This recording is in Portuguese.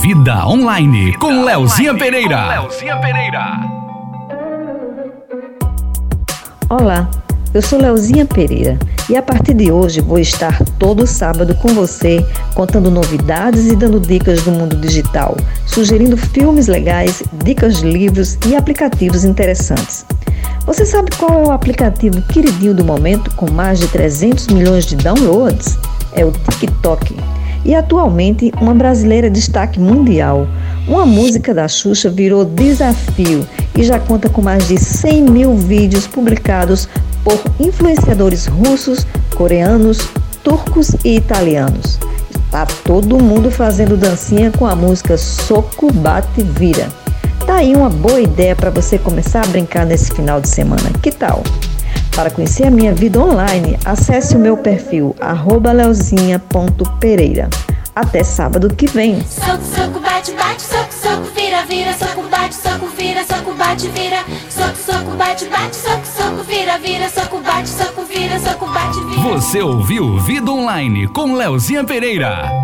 Vida Online com Leozinha Pereira. Leozinha Pereira. Olá, eu sou Leozinha Pereira e a partir de hoje vou estar todo sábado com você contando novidades e dando dicas do mundo digital, sugerindo filmes legais, dicas de livros e aplicativos interessantes. Você sabe qual é o aplicativo queridinho do momento com mais de 300 milhões de downloads? É o TikTok e atualmente uma brasileira de destaque mundial. Uma música da Xuxa virou desafio e já conta com mais de 100 mil vídeos publicados por influenciadores russos, coreanos, turcos e italianos. Tá todo mundo fazendo dancinha com a música Soco Bate Vira. Tá aí uma boa ideia para você começar a brincar nesse final de semana. Que tal? Para conhecer a minha vida online, acesse o meu perfil leozinha.pereira. Até sábado que vem. Soco, soco, bate, bate, soco, soco, vira, vira, soco, bate, soco, vira, soco, bate, vira, soco, soco, bate, bate, soco, soco, vira, vira, soco, bate, soco, vira, soco, bate, vira. Você ouviu Vida Online com Leozinha Pereira.